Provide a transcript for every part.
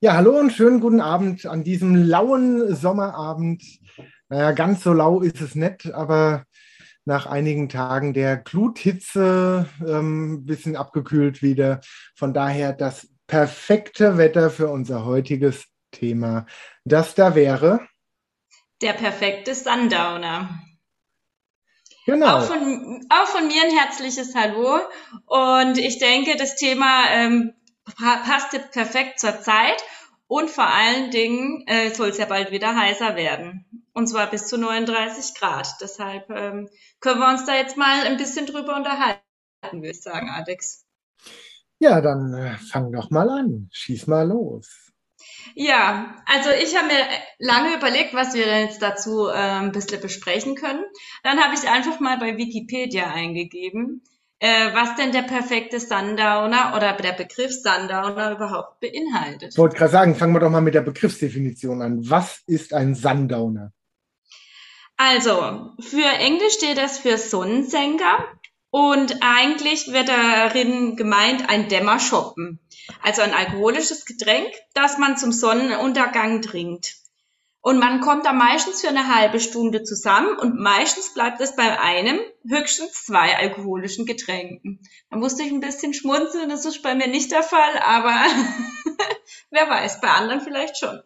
Ja, hallo und schönen guten Abend an diesem lauen Sommerabend. Naja, ganz so lau ist es nicht, aber nach einigen Tagen der Gluthitze ein ähm, bisschen abgekühlt wieder. Von daher das perfekte Wetter für unser heutiges Thema. Das da wäre der perfekte Sundowner. Genau. Auch von, auch von mir ein herzliches Hallo. Und ich denke, das Thema ähm, passt jetzt perfekt zur Zeit und vor allen Dingen äh, soll es ja bald wieder heißer werden. Und zwar bis zu 39 Grad. Deshalb ähm, können wir uns da jetzt mal ein bisschen drüber unterhalten, würde ich sagen, Alex. Ja, dann äh, fang doch mal an. Schieß mal los. Ja, also ich habe mir lange überlegt, was wir denn jetzt dazu äh, ein bisschen besprechen können. Dann habe ich einfach mal bei Wikipedia eingegeben äh, was denn der perfekte Sundowner oder der Begriff Sundowner überhaupt beinhaltet. Ich wollte gerade sagen, fangen wir doch mal mit der Begriffsdefinition an. Was ist ein Sundowner? Also, für Englisch steht das für Sonnensenker und eigentlich wird darin gemeint ein Dämmerschoppen. Also ein alkoholisches Getränk, das man zum Sonnenuntergang trinkt. Und man kommt da meistens für eine halbe Stunde zusammen und meistens bleibt es bei einem, höchstens zwei alkoholischen Getränken. Da musste ich ein bisschen schmunzeln, das ist bei mir nicht der Fall, aber wer weiß, bei anderen vielleicht schon.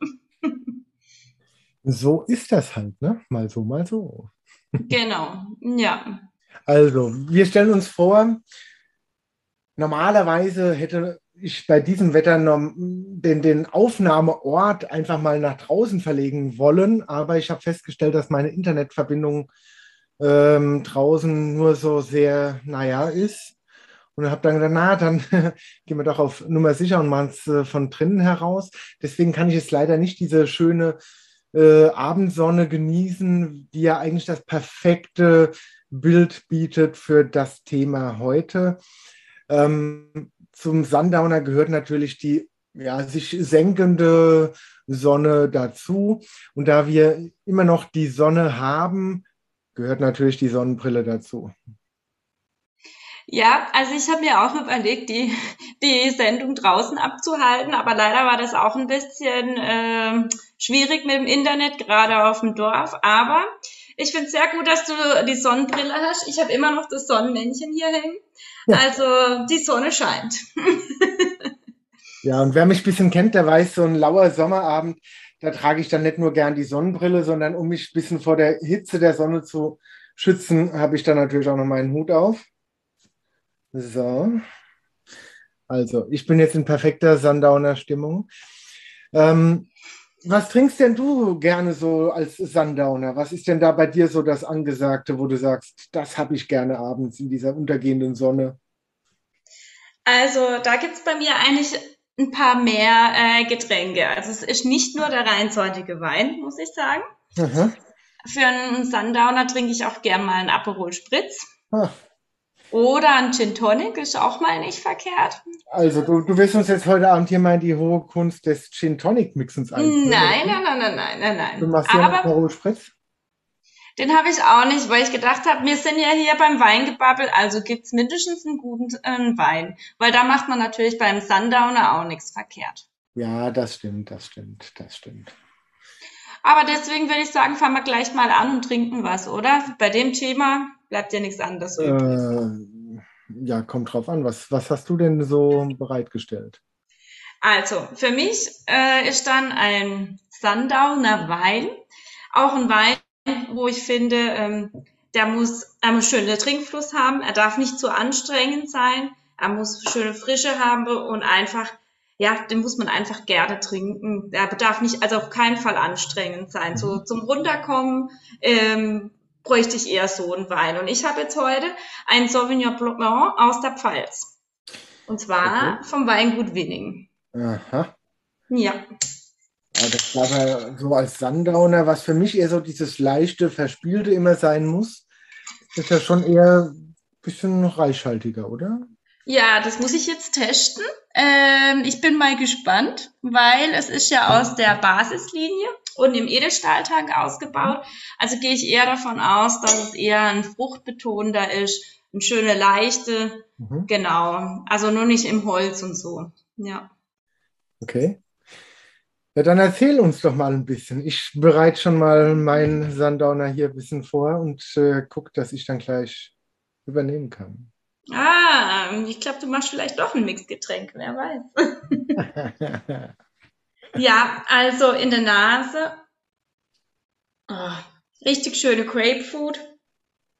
So ist das halt, ne? Mal so, mal so. genau, ja. Also, wir stellen uns vor, normalerweise hätte ich bei diesem Wetter den, den Aufnahmeort einfach mal nach draußen verlegen wollen, aber ich habe festgestellt, dass meine Internetverbindung ähm, draußen nur so sehr, naja, ist. Und habe dann gedacht, na, dann gehen wir doch auf Nummer sicher und machen es äh, von drinnen heraus. Deswegen kann ich jetzt leider nicht diese schöne äh, Abendsonne genießen, die ja eigentlich das perfekte Bild bietet für das Thema heute. Ähm, zum Sundowner gehört natürlich die ja, sich senkende Sonne dazu. Und da wir immer noch die Sonne haben, gehört natürlich die Sonnenbrille dazu. Ja, also ich habe mir auch überlegt, die, die Sendung draußen abzuhalten, aber leider war das auch ein bisschen äh, schwierig mit dem Internet, gerade auf dem Dorf. Aber ich finde es sehr gut, dass du die Sonnenbrille hast. Ich habe immer noch das Sonnenmännchen hier hängen. Ja. Also die Sonne scheint. ja, und wer mich ein bisschen kennt, der weiß, so ein lauer Sommerabend, da trage ich dann nicht nur gern die Sonnenbrille, sondern um mich ein bisschen vor der Hitze der Sonne zu schützen, habe ich dann natürlich auch noch meinen Hut auf. So. Also, ich bin jetzt in perfekter Sundowner-Stimmung. Ähm, was trinkst denn du gerne so als Sundowner? Was ist denn da bei dir so das Angesagte, wo du sagst, das habe ich gerne abends in dieser untergehenden Sonne? Also da gibt es bei mir eigentlich ein paar mehr äh, Getränke. Also es ist nicht nur der reinsortige Wein, muss ich sagen. Aha. Für einen Sundowner trinke ich auch gern mal einen Aperol Spritz. Ach. Oder ein Gin Tonic ist auch mal nicht verkehrt. Also du, du willst uns jetzt heute Abend hier mal in die hohe Kunst des Gin Tonic Mixens einführen? Nein, nein, nein, nein, nein, nein, nein. Du machst ja einen Aperol Spritz? Den habe ich auch nicht, weil ich gedacht habe, wir sind ja hier beim Weingebabbel, also gibt's mindestens einen guten äh, Wein. Weil da macht man natürlich beim Sundowner auch nichts verkehrt. Ja, das stimmt, das stimmt, das stimmt. Aber deswegen würde ich sagen, fangen wir gleich mal an und trinken was, oder? Bei dem Thema bleibt ja nichts anderes übrig. Äh, ja, kommt drauf an. Was, was hast du denn so bereitgestellt? Also, für mich äh, ist dann ein Sundowner Wein, auch ein Wein, wo ich finde, ähm, der muss, muss schönen Trinkfluss haben, er darf nicht zu anstrengend sein, er muss schöne Frische haben und einfach, ja, den muss man einfach gerne trinken. Er darf nicht, also auf keinen Fall anstrengend sein. So mhm. zum Runterkommen, ähm, bräuchte ich eher so einen Wein. Und ich habe jetzt heute einen Sauvignon Blanc aus der Pfalz. Und zwar okay. vom Weingut Winning. Aha. Ja. ja das war aber so als Sundowner, was für mich eher so dieses leichte, verspielte immer sein muss, ist ja schon eher ein bisschen reichhaltiger, oder? Ja, das muss ich jetzt testen. Ähm, ich bin mal gespannt, weil es ist ja aus der Basislinie und im Edelstahltank ausgebaut. Also gehe ich eher davon aus, dass es eher ein fruchtbetonter ist, eine schöne leichte, mhm. genau. Also nur nicht im Holz und so. Ja. Okay. Ja, dann erzähl uns doch mal ein bisschen. Ich bereite schon mal meinen Sundowner hier ein bisschen vor und äh, gucke, dass ich dann gleich übernehmen kann. Ah, ich glaube, du machst vielleicht doch ein Mixgetränk, wer weiß. ja, also in der Nase. Oh, richtig schöne Grapefruit,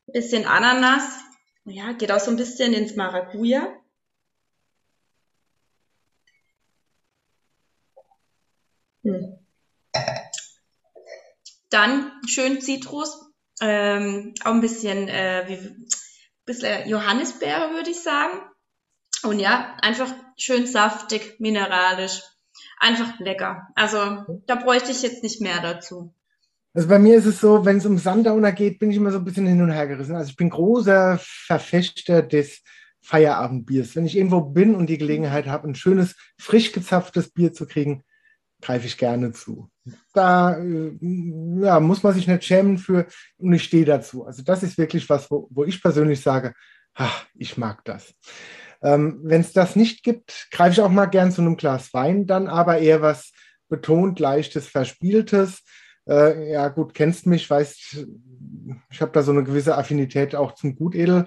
bisschen Ananas. Ja, geht auch so ein bisschen ins Maracuja. Hm. Dann schön Zitrus, ähm, auch ein bisschen, äh, wie, bisschen Johannisbeere, würde ich sagen. Und ja, einfach schön saftig, mineralisch, einfach lecker. Also da bräuchte ich jetzt nicht mehr dazu. Also bei mir ist es so, wenn es um Sundowner geht, bin ich immer so ein bisschen hin und her gerissen. Also ich bin großer Verfechter des Feierabendbiers. Wenn ich irgendwo bin und die Gelegenheit habe, ein schönes, frisch gezapftes Bier zu kriegen, greife ich gerne zu. Da äh, ja, muss man sich nicht schämen für und ich stehe dazu. Also das ist wirklich was, wo, wo ich persönlich sage, ach, ich mag das. Ähm, Wenn es das nicht gibt, greife ich auch mal gern zu einem Glas Wein, dann aber eher was betont, leichtes, verspieltes. Äh, ja, gut, kennst mich, weißt, ich habe da so eine gewisse Affinität auch zum Gutedel.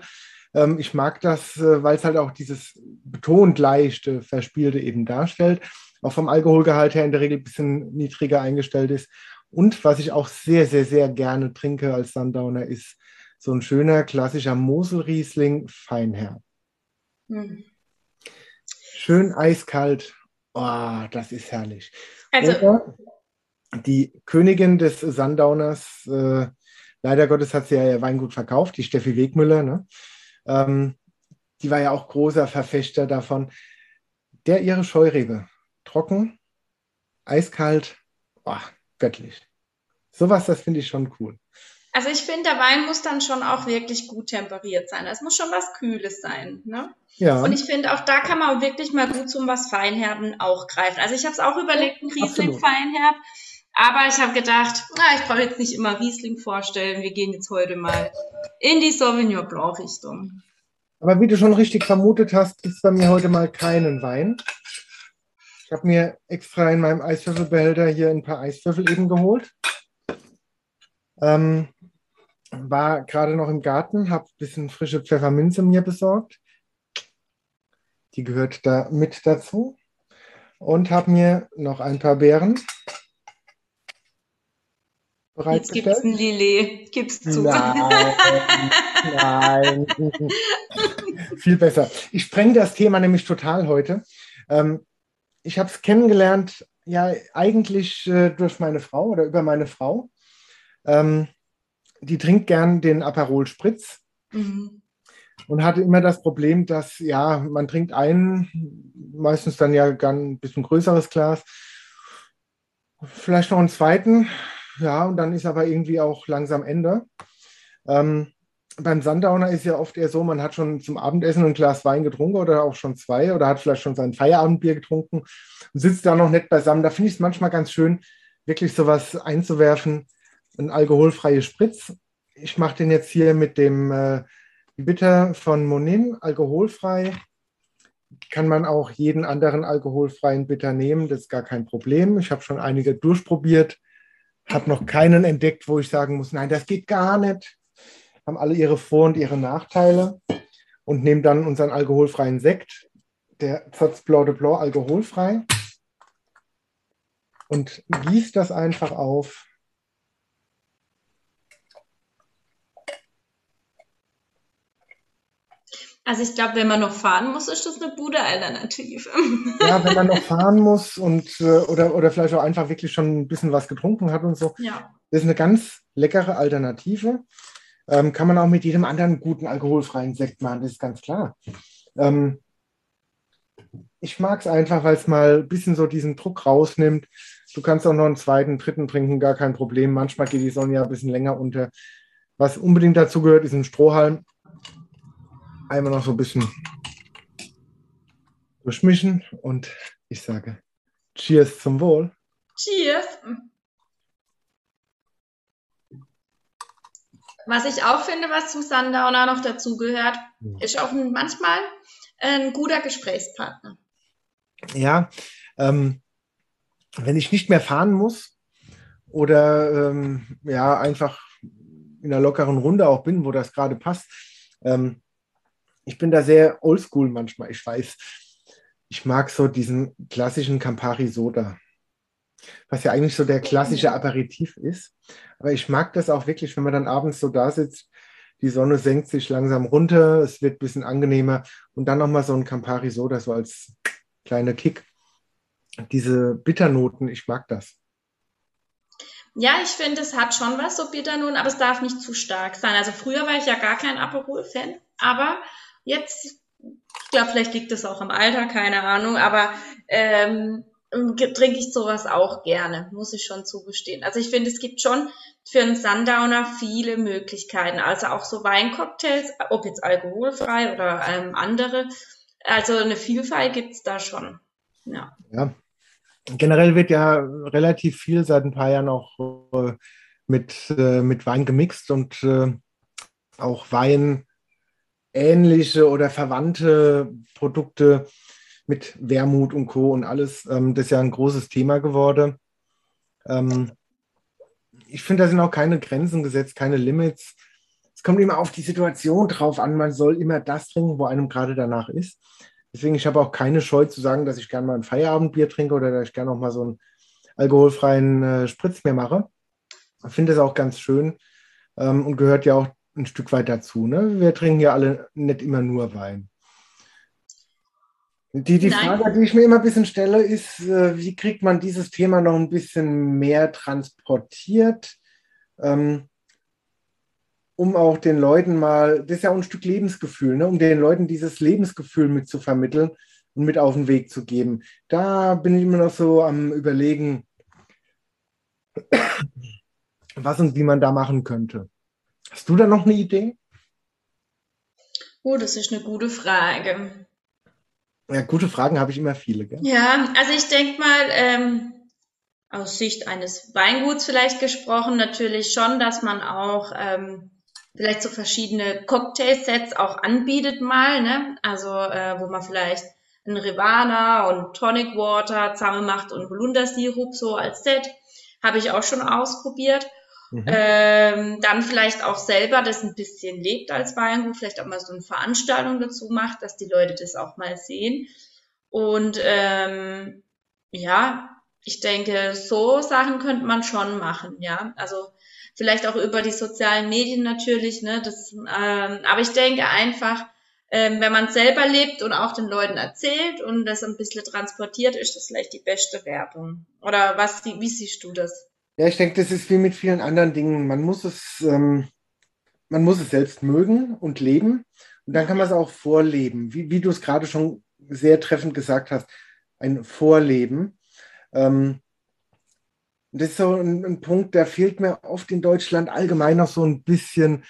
Ähm, ich mag das, äh, weil es halt auch dieses betont leichte, verspielte eben darstellt auch vom Alkoholgehalt her in der Regel ein bisschen niedriger eingestellt ist. Und was ich auch sehr, sehr, sehr gerne trinke als Sundowner, ist so ein schöner klassischer Moselriesling Feinherb. Mhm. Schön eiskalt. Oh, das ist herrlich. Also, Oder die Königin des Sundowners, äh, leider Gottes hat sie ja ihr Weingut verkauft, die Steffi Wegmüller, ne? ähm, die war ja auch großer Verfechter davon. Der ihre Scheurebe trocken, eiskalt, oh, göttlich. Sowas, das finde ich schon cool. Also ich finde, der Wein muss dann schon auch wirklich gut temperiert sein. Es muss schon was Kühles sein. Ne? Ja. Und ich finde, auch da kann man wirklich mal gut zum was Feinherben auch greifen. Also ich habe es auch überlegt, ein Riesling Feinherb. Aber ich habe gedacht, na, ich brauche jetzt nicht immer Riesling vorstellen. Wir gehen jetzt heute mal in die Sauvignon Blanc Richtung. Aber wie du schon richtig vermutet hast, gibt es bei mir heute mal keinen Wein. Ich habe mir extra in meinem Eiswürfelbehälter hier ein paar Eiswürfel eben geholt. Ähm, war gerade noch im Garten, habe ein bisschen frische Pfefferminze mir besorgt. Die gehört da mit dazu. Und habe mir noch ein paar Beeren Jetzt gibt es ein Lillet, gib's zu. Nein, nein. Viel besser. Ich spreng das Thema nämlich total heute. Ähm, ich habe es kennengelernt, ja, eigentlich äh, durch meine Frau oder über meine Frau. Ähm, die trinkt gern den Aperol Spritz mhm. und hatte immer das Problem, dass, ja, man trinkt einen, meistens dann ja gern ein bisschen größeres Glas, vielleicht noch einen zweiten, ja, und dann ist aber irgendwie auch langsam Ende. Ähm, beim Sundowner ist ja oft eher so, man hat schon zum Abendessen ein Glas Wein getrunken oder auch schon zwei oder hat vielleicht schon sein Feierabendbier getrunken und sitzt da noch nett beisammen. Da finde ich es manchmal ganz schön, wirklich sowas einzuwerfen, ein alkoholfreies Spritz. Ich mache den jetzt hier mit dem äh, Bitter von Monin, alkoholfrei. Kann man auch jeden anderen alkoholfreien Bitter nehmen, das ist gar kein Problem. Ich habe schon einige durchprobiert, habe noch keinen entdeckt, wo ich sagen muss, nein, das geht gar nicht haben alle ihre Vor- und ihre Nachteile und nehmen dann unseren alkoholfreien Sekt, der Zotz Blanc de Blanc alkoholfrei und gießt das einfach auf. Also ich glaube, wenn man noch fahren muss, ist das eine gute Alternative. Ja, wenn man noch fahren muss und äh, oder, oder vielleicht auch einfach wirklich schon ein bisschen was getrunken hat und so. Ja. Das ist eine ganz leckere Alternative. Ähm, kann man auch mit jedem anderen guten alkoholfreien Sekt machen, das ist ganz klar. Ähm, ich mag es einfach, weil es mal ein bisschen so diesen Druck rausnimmt. Du kannst auch noch einen zweiten, dritten trinken, gar kein Problem. Manchmal geht die Sonne ja ein bisschen länger unter. Was unbedingt dazu gehört, ist ein Strohhalm. Einmal noch so ein bisschen durchmischen und ich sage Cheers zum Wohl. Cheers. Was ich auch finde, was zum Sundowner noch dazugehört, ja. ist auch manchmal ein guter Gesprächspartner. Ja, ähm, wenn ich nicht mehr fahren muss oder ähm, ja, einfach in einer lockeren Runde auch bin, wo das gerade passt. Ähm, ich bin da sehr oldschool manchmal, ich weiß. Ich mag so diesen klassischen Campari Soda, was ja eigentlich so der klassische Aperitif ist. Aber ich mag das auch wirklich, wenn man dann abends so da sitzt, die Sonne senkt sich langsam runter, es wird ein bisschen angenehmer und dann nochmal so ein Campari Soda, so als kleiner Kick. Diese Bitternoten, ich mag das. Ja, ich finde, es hat schon was, so Bitternoten, aber es darf nicht zu stark sein. Also früher war ich ja gar kein Aperol-Fan, aber jetzt, ich glaube, vielleicht liegt es auch am Alter, keine Ahnung, aber ähm, trinke ich sowas auch gerne, muss ich schon zugestehen. Also ich finde, es gibt schon für einen Sundowner viele Möglichkeiten, also auch so Weincocktails, ob jetzt alkoholfrei oder ähm, andere. Also eine Vielfalt gibt es da schon. Ja. ja. Generell wird ja relativ viel seit ein paar Jahren auch äh, mit, äh, mit Wein gemixt und äh, auch Wein ähnliche oder verwandte Produkte mit Wermut und Co. und alles. Ähm, das ist ja ein großes Thema geworden. Ähm, ich finde, da sind auch keine Grenzen gesetzt, keine Limits. Es kommt immer auf die Situation drauf an. Man soll immer das trinken, wo einem gerade danach ist. Deswegen, ich habe auch keine Scheu zu sagen, dass ich gerne mal ein Feierabendbier trinke oder dass ich gerne auch mal so einen alkoholfreien äh, Spritz mehr mache. Ich finde es auch ganz schön ähm, und gehört ja auch ein Stück weit dazu. Ne? Wir trinken ja alle nicht immer nur Wein. Die, die Frage, die ich mir immer ein bisschen stelle, ist, äh, wie kriegt man dieses Thema noch ein bisschen mehr transportiert, ähm, um auch den Leuten mal, das ist ja auch ein Stück Lebensgefühl, ne, um den Leuten dieses Lebensgefühl mit zu vermitteln und mit auf den Weg zu geben. Da bin ich immer noch so am Überlegen, was und wie man da machen könnte. Hast du da noch eine Idee? Oh, das ist eine gute Frage. Ja, gute Fragen habe ich immer viele. Gell? Ja, also ich denke mal, ähm, aus Sicht eines Weinguts vielleicht gesprochen, natürlich schon, dass man auch ähm, vielleicht so verschiedene Cocktailsets auch anbietet mal, ne? Also äh, wo man vielleicht ein Rivana und Tonic Water zusammen macht und Holundersirup so als Set. Habe ich auch schon ausprobiert. Mhm. Ähm, dann vielleicht auch selber das ein bisschen lebt als Weingut, vielleicht auch mal so eine Veranstaltung dazu macht, dass die Leute das auch mal sehen. Und ähm, ja, ich denke, so Sachen könnte man schon machen, ja. Also vielleicht auch über die sozialen Medien natürlich, ne? Das, ähm, aber ich denke einfach, ähm, wenn man selber lebt und auch den Leuten erzählt und das ein bisschen transportiert, ist das vielleicht die beste Werbung. Oder was, wie siehst du das? Ja, ich denke, das ist wie mit vielen anderen Dingen. Man muss es, ähm, man muss es selbst mögen und leben. Und dann kann man es auch vorleben, wie, wie du es gerade schon sehr treffend gesagt hast, ein Vorleben. Ähm, das ist so ein, ein, Punkt, der fehlt mir oft in Deutschland allgemein noch so ein bisschen.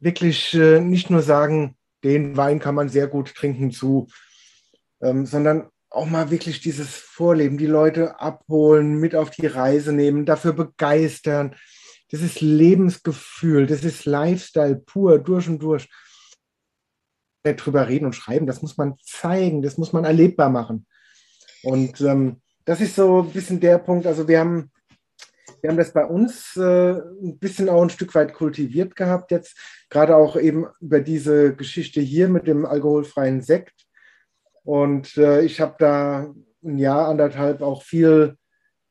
Wirklich äh, nicht nur sagen, den Wein kann man sehr gut trinken zu, ähm, sondern auch mal wirklich dieses Vorleben, die Leute abholen, mit auf die Reise nehmen, dafür begeistern. Das ist Lebensgefühl, das ist Lifestyle pur, durch und durch. Drüber reden und schreiben, das muss man zeigen, das muss man erlebbar machen. Und ähm, das ist so ein bisschen der Punkt. Also wir haben, wir haben das bei uns äh, ein bisschen auch ein Stück weit kultiviert gehabt jetzt, gerade auch eben über diese Geschichte hier mit dem alkoholfreien Sekt und äh, ich habe da ein Jahr, anderthalb auch viel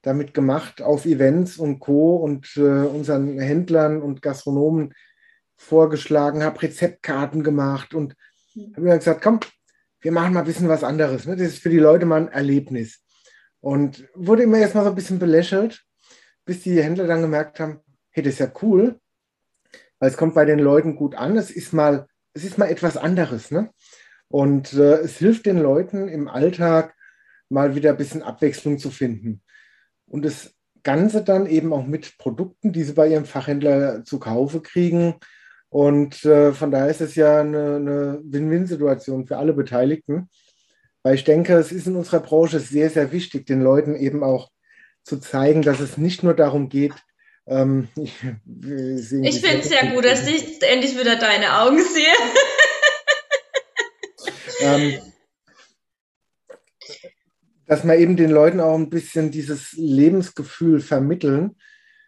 damit gemacht auf Events und Co. und äh, unseren Händlern und Gastronomen vorgeschlagen, habe Rezeptkarten gemacht und habe mir gesagt, komm, wir machen mal ein bisschen was anderes. Ne? Das ist für die Leute mal ein Erlebnis. Und wurde immer erstmal so ein bisschen belächelt, bis die Händler dann gemerkt haben, hey, das ist ja cool, weil es kommt bei den Leuten gut an. Es ist mal, es ist mal etwas anderes. Ne? Und äh, es hilft den Leuten im Alltag mal wieder ein bisschen Abwechslung zu finden. Und das Ganze dann eben auch mit Produkten, die sie bei ihrem Fachhändler zu Kaufe kriegen. Und äh, von daher ist es ja eine, eine Win-Win-Situation für alle Beteiligten. Weil ich denke, es ist in unserer Branche sehr, sehr wichtig, den Leuten eben auch zu zeigen, dass es nicht nur darum geht, ähm, ich, ich finde es ja gut, dass ich endlich wieder deine Augen sehe. Ähm, dass wir eben den Leuten auch ein bisschen dieses Lebensgefühl vermitteln.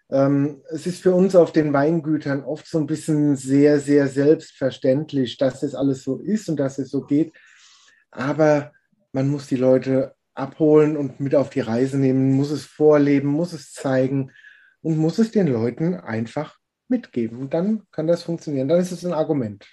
Ähm, es ist für uns auf den Weingütern oft so ein bisschen sehr, sehr selbstverständlich, dass das alles so ist und dass es so geht. Aber man muss die Leute abholen und mit auf die Reise nehmen, muss es vorleben, muss es zeigen und muss es den Leuten einfach mitgeben. Und dann kann das funktionieren. Dann ist es ein Argument.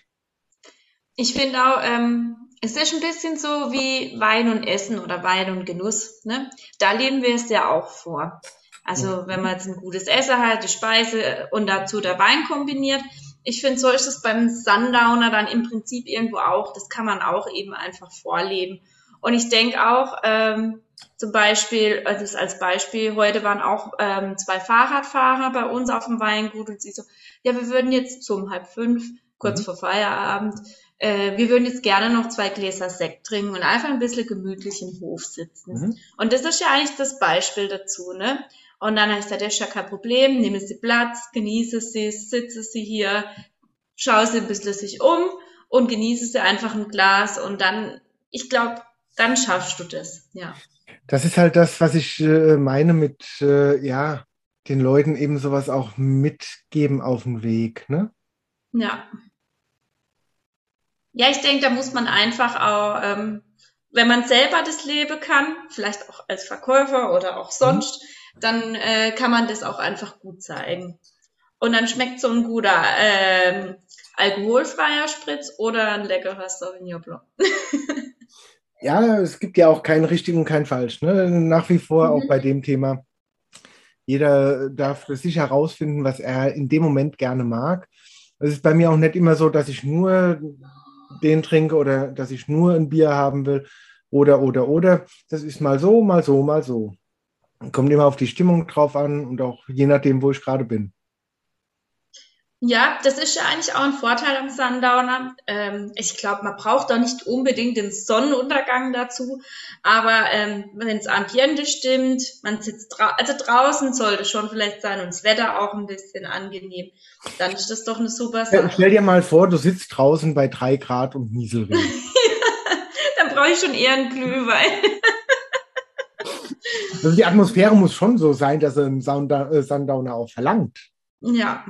Ich finde auch, ähm, es ist ein bisschen so wie Wein und Essen oder Wein und Genuss. Ne? Da leben wir es ja auch vor. Also wenn man jetzt ein gutes Essen hat, die Speise und dazu der Wein kombiniert. Ich finde, so ist es beim Sundowner dann im Prinzip irgendwo auch. Das kann man auch eben einfach vorleben. Und ich denke auch, ähm, zum Beispiel, also als Beispiel, heute waren auch ähm, zwei Fahrradfahrer bei uns auf dem Weingut und sie so, ja, wir würden jetzt so um halb fünf, kurz mhm. vor Feierabend, äh, wir würden jetzt gerne noch zwei Gläser Sekt trinken und einfach ein bisschen gemütlich im Hof sitzen. Mhm. Und das ist ja eigentlich das Beispiel dazu, ne? Und dann heißt er, das ist ja kein Problem, nehmen Sie Platz, genieße Sie, sitze Sie hier, schaue Sie ein bisschen sich um und genieße Sie einfach ein Glas und dann, ich glaube, dann schaffst du das, ja. Das ist halt das, was ich äh, meine mit, äh, ja, den Leuten eben sowas auch mitgeben auf den Weg, ne? Ja. Ja, ich denke, da muss man einfach auch, ähm, wenn man selber das leben kann, vielleicht auch als Verkäufer oder auch sonst, mhm. dann äh, kann man das auch einfach gut zeigen. Und dann schmeckt so ein guter ähm, alkoholfreier Spritz oder ein leckerer Sauvignon Blanc. ja, es gibt ja auch keinen richtigen und keinen falsch. Ne? Nach wie vor mhm. auch bei dem Thema. Jeder darf für sich herausfinden, was er in dem Moment gerne mag. Es ist bei mir auch nicht immer so, dass ich nur den trinke oder dass ich nur ein Bier haben will oder, oder, oder. Das ist mal so, mal so, mal so. Kommt immer auf die Stimmung drauf an und auch je nachdem, wo ich gerade bin. Ja, das ist ja eigentlich auch ein Vorteil am Sundowner. Ähm, ich glaube, man braucht da nicht unbedingt den Sonnenuntergang dazu, aber ähm, wenn das Ambiente stimmt, man sitzt dra also draußen sollte schon vielleicht sein und das Wetter auch ein bisschen angenehm, dann ist das doch eine super Sache. Ja, stell dir mal vor, du sitzt draußen bei drei Grad und Nieselregen. dann brauche ich schon eher einen Glühwein. also die Atmosphäre muss schon so sein, dass er einen äh, Sundowner auch verlangt. Ja.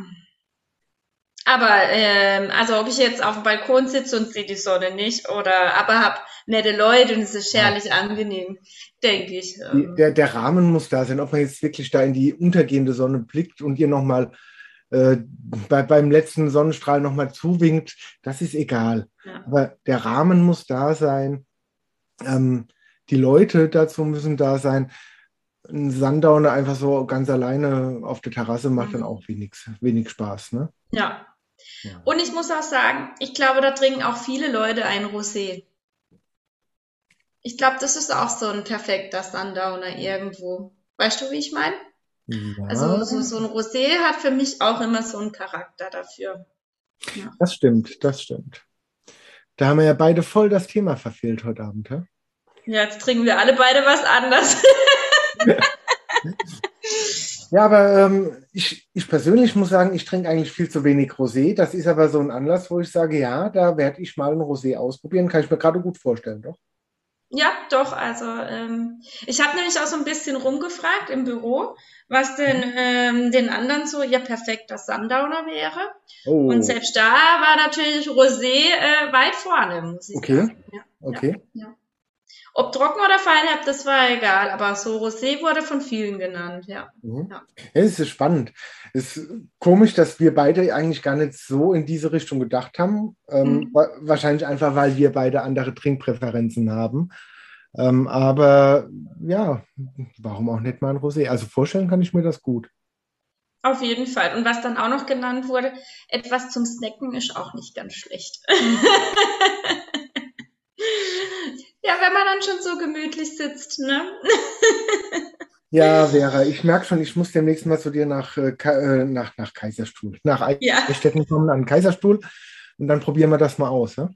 Aber ähm, also ob ich jetzt auf dem Balkon sitze und sehe die Sonne nicht oder aber hab nette Leute und es ist herrlich ja. angenehm, denke ich. Ähm. Der, der Rahmen muss da sein, ob man jetzt wirklich da in die untergehende Sonne blickt und ihr nochmal äh, bei, beim letzten Sonnenstrahl nochmal zuwinkt, das ist egal. Ja. Aber der Rahmen muss da sein. Ähm, die Leute dazu müssen da sein. Ein Sundowner einfach so ganz alleine auf der Terrasse macht mhm. dann auch wenig, wenig Spaß. Ne? Ja, und ich muss auch sagen, ich glaube, da trinken auch viele Leute ein Rosé. Ich glaube, das ist auch so ein perfekter Sundowner irgendwo. Weißt du, wie ich meine? Ja. Also so, so, ein Rosé hat für mich auch immer so einen Charakter dafür. Ja. Das stimmt, das stimmt. Da haben wir ja beide voll das Thema verfehlt heute Abend. Ja, ja jetzt trinken wir alle beide was anderes. Ja, aber ähm, ich, ich persönlich muss sagen, ich trinke eigentlich viel zu wenig Rosé. Das ist aber so ein Anlass, wo ich sage, ja, da werde ich mal ein Rosé ausprobieren. Kann ich mir gerade gut vorstellen, doch? Ja, doch. Also ähm, ich habe nämlich auch so ein bisschen rumgefragt im Büro, was denn mhm. ähm, den anderen so ihr perfekter Sundowner wäre. Oh. Und selbst da war natürlich Rosé äh, weit vorne, muss ich okay. sagen. Ja, okay. Ja, ob trocken oder feinherb, das war egal, aber so Rosé wurde von vielen genannt, ja. Mhm. ja. es ist spannend. Es ist komisch, dass wir beide eigentlich gar nicht so in diese Richtung gedacht haben. Ähm, mhm. Wahrscheinlich einfach, weil wir beide andere Trinkpräferenzen haben. Ähm, aber ja, warum auch nicht mal ein Rosé? Also vorstellen kann ich mir das gut. Auf jeden Fall. Und was dann auch noch genannt wurde, etwas zum Snacken ist auch nicht ganz schlecht. Ja, wenn man dann schon so gemütlich sitzt, ne? Ja, Vera, ich merke schon, ich muss demnächst mal zu dir nach, äh, äh nach, nach Kaiserstuhl, nach Eichstätten ja. kommen, an Kaiserstuhl und dann probieren wir das mal aus. Ja,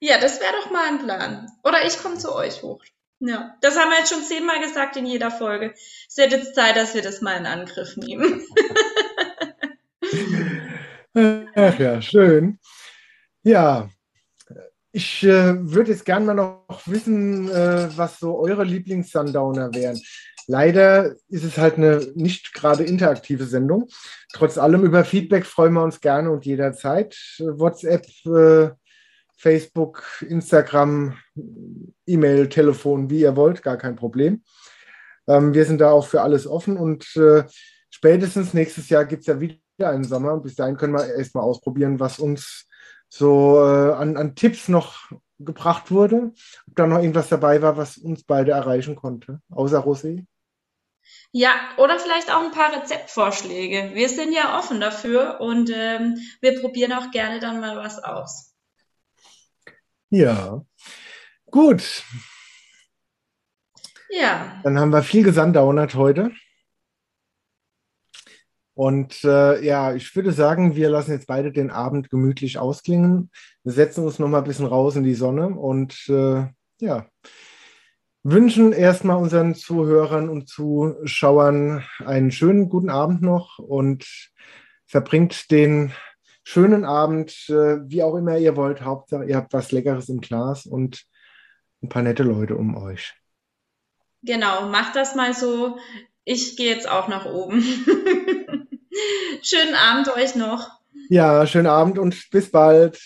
ja das wäre doch mal ein Plan. Oder ich komme zu euch hoch. Ja, das haben wir jetzt schon zehnmal gesagt in jeder Folge. Es wird jetzt Zeit, dass wir das mal in Angriff nehmen. Ach ja, schön. Ja, Ich äh, würde jetzt gerne mal noch wissen, äh, was so eure Lieblings-Sundowner wären. Leider ist es halt eine nicht gerade interaktive Sendung. Trotz allem über Feedback freuen wir uns gerne und jederzeit. WhatsApp, äh, Facebook, Instagram, E-Mail, Telefon, wie ihr wollt, gar kein Problem. Ähm, wir sind da auch für alles offen und äh, spätestens nächstes Jahr gibt es ja wieder einen Sommer und bis dahin können wir erstmal ausprobieren, was uns so äh, an, an Tipps noch gebracht wurde. Ob da noch irgendwas dabei war, was uns beide erreichen konnte, außer Rosé? Ja, oder vielleicht auch ein paar Rezeptvorschläge. Wir sind ja offen dafür und ähm, wir probieren auch gerne dann mal was aus. Ja, gut. Ja. Dann haben wir viel gesandaunert heute. Und äh, ja, ich würde sagen, wir lassen jetzt beide den Abend gemütlich ausklingen. Wir setzen uns noch mal ein bisschen raus in die Sonne und äh, ja, wünschen erstmal unseren Zuhörern und Zuschauern einen schönen guten Abend noch und verbringt den schönen Abend, äh, wie auch immer ihr wollt. Hauptsache, ihr habt was Leckeres im Glas und ein paar nette Leute um euch. Genau, macht das mal so. Ich gehe jetzt auch nach oben. schönen Abend euch noch. Ja, schönen Abend und bis bald.